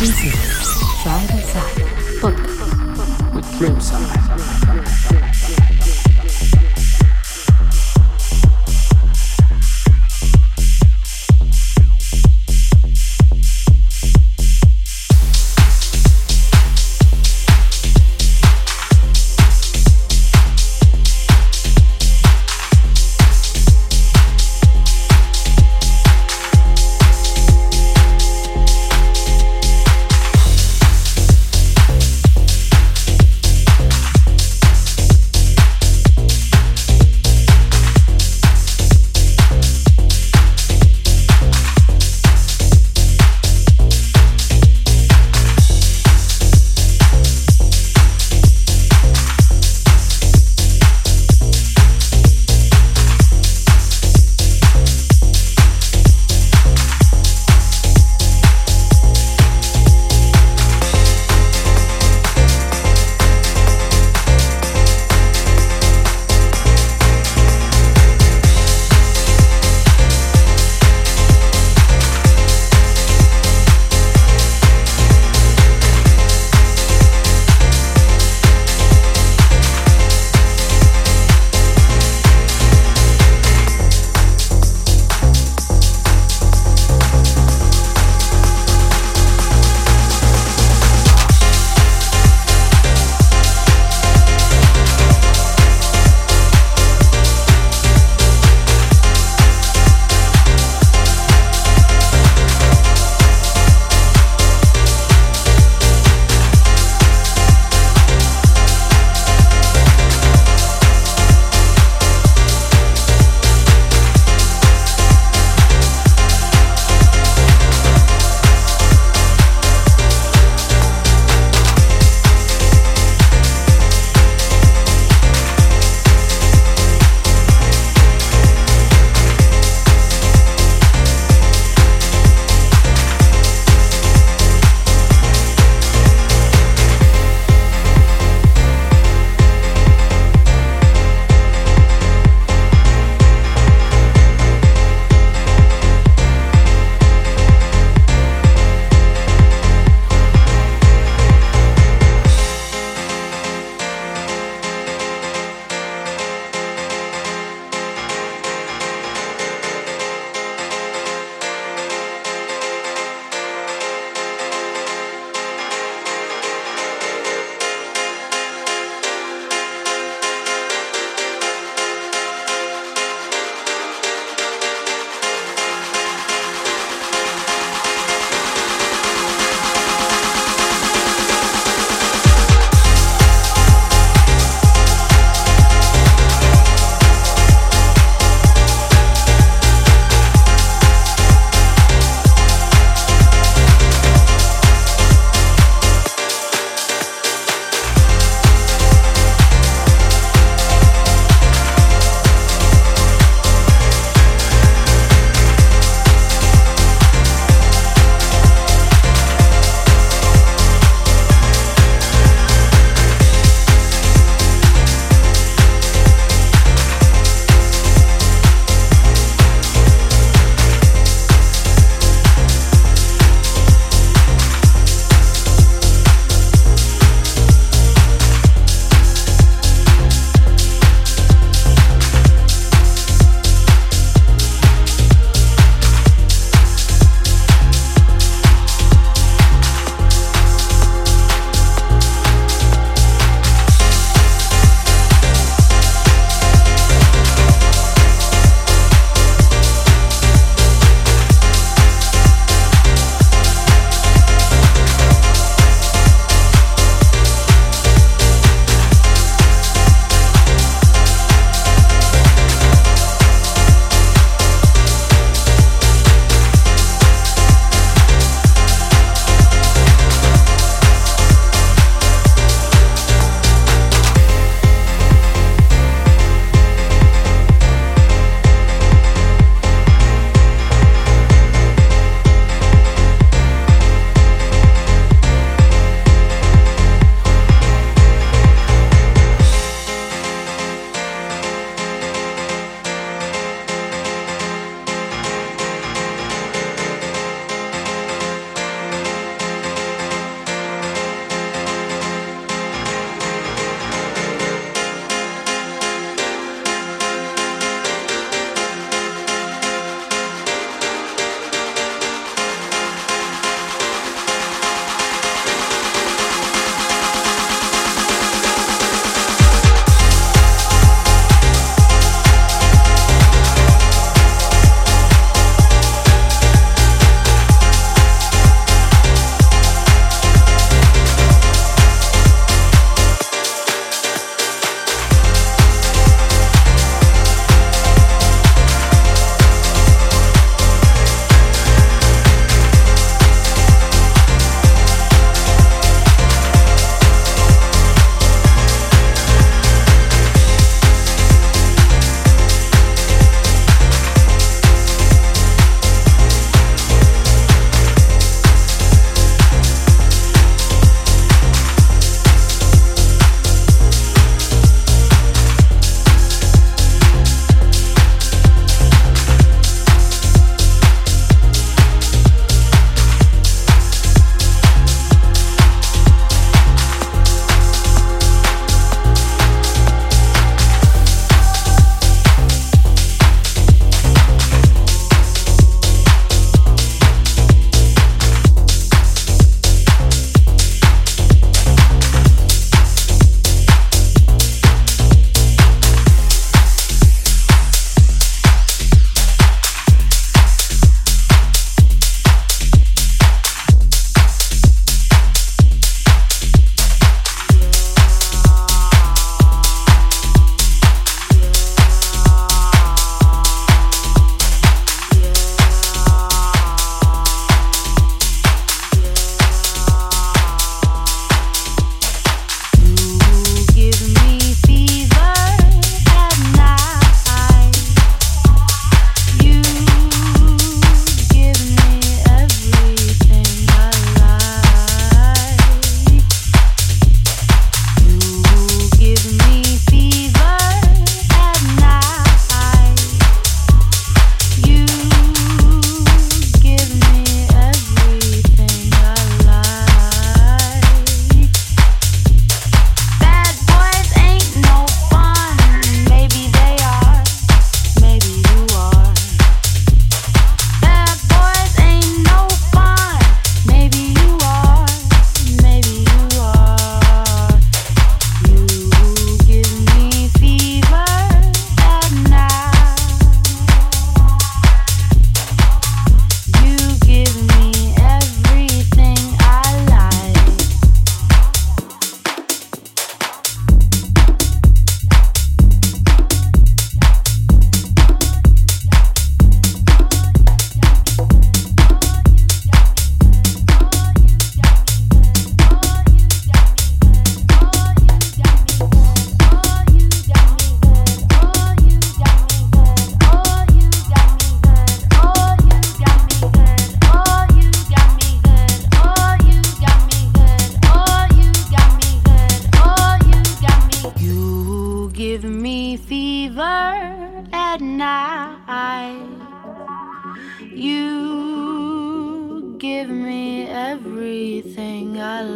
This is Side by Side Podcast with Crimson.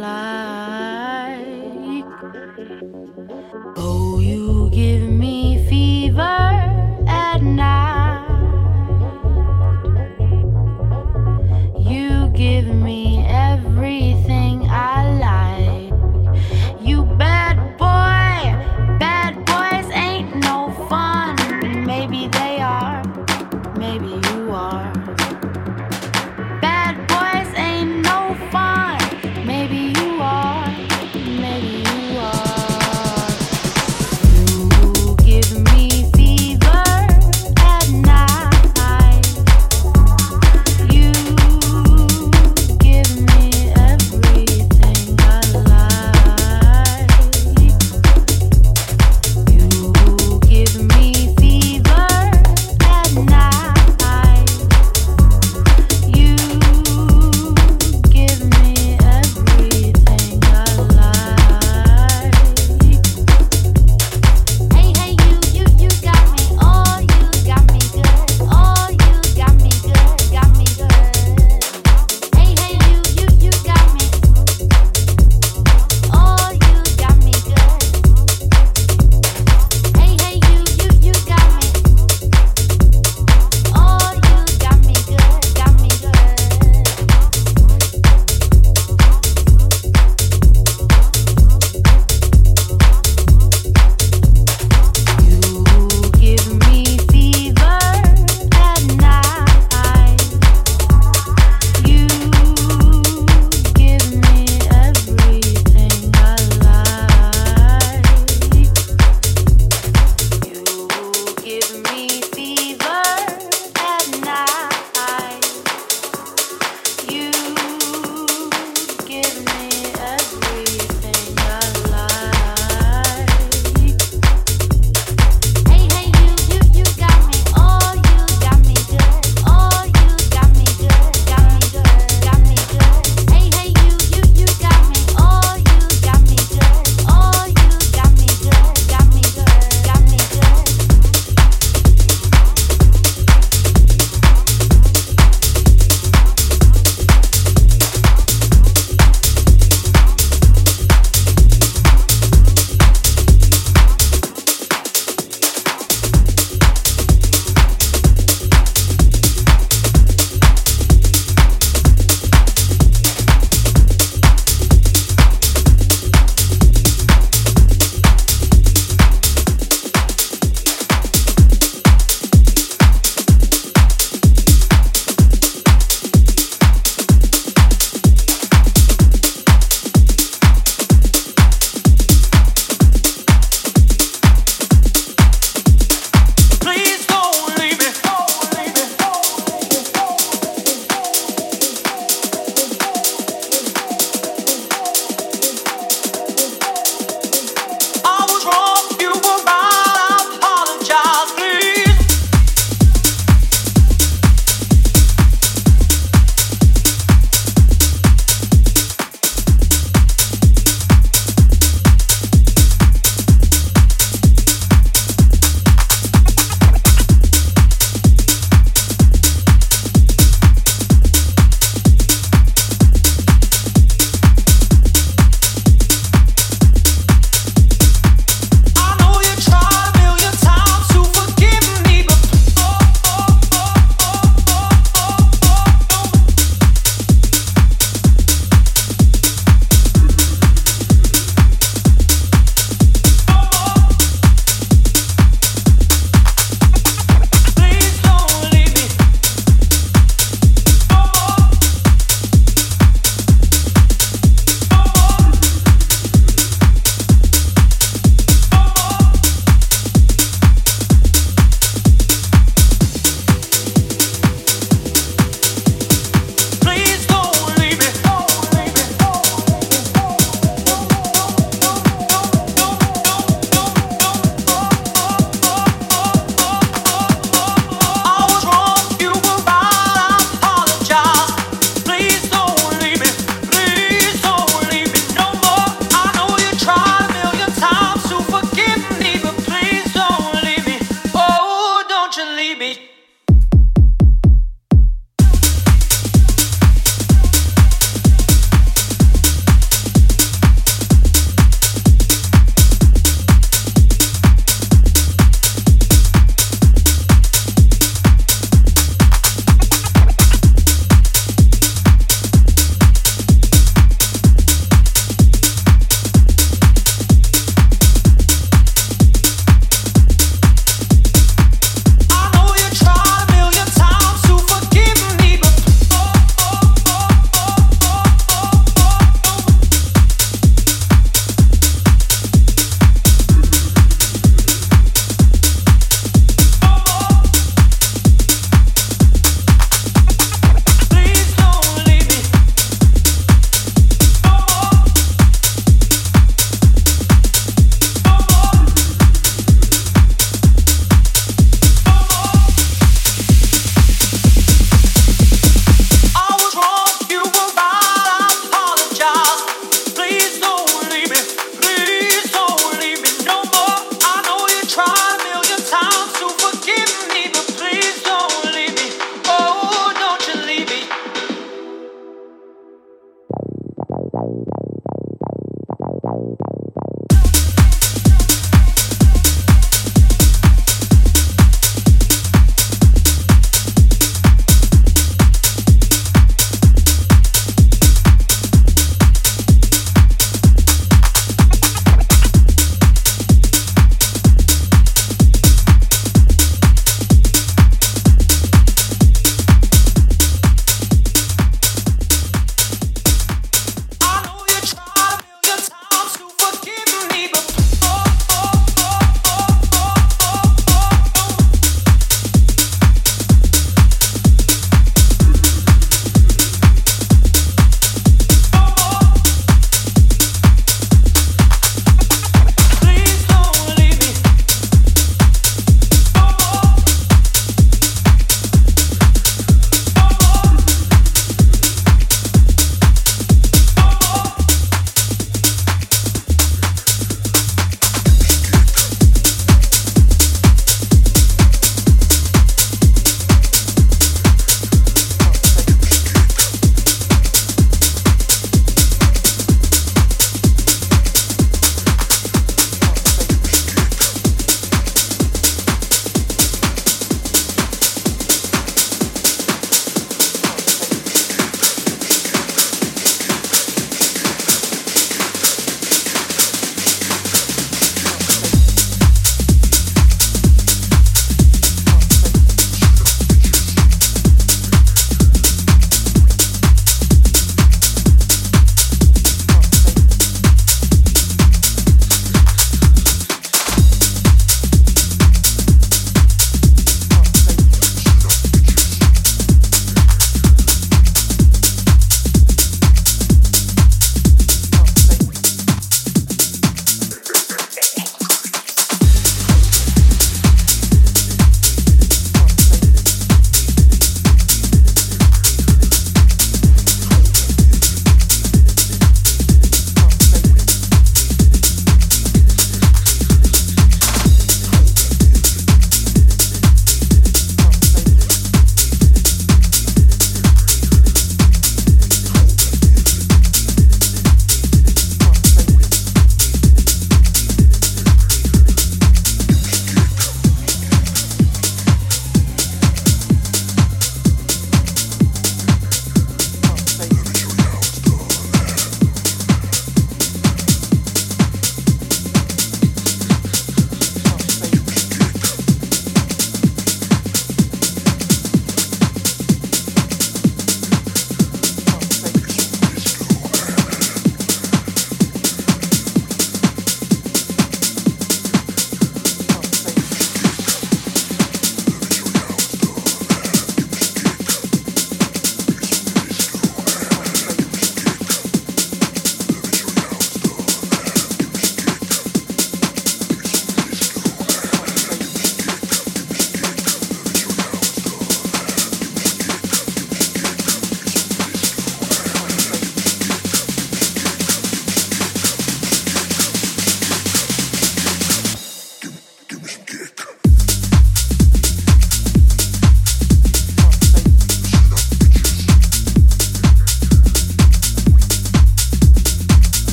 Like. Oh, you give me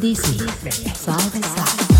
DC, side by side.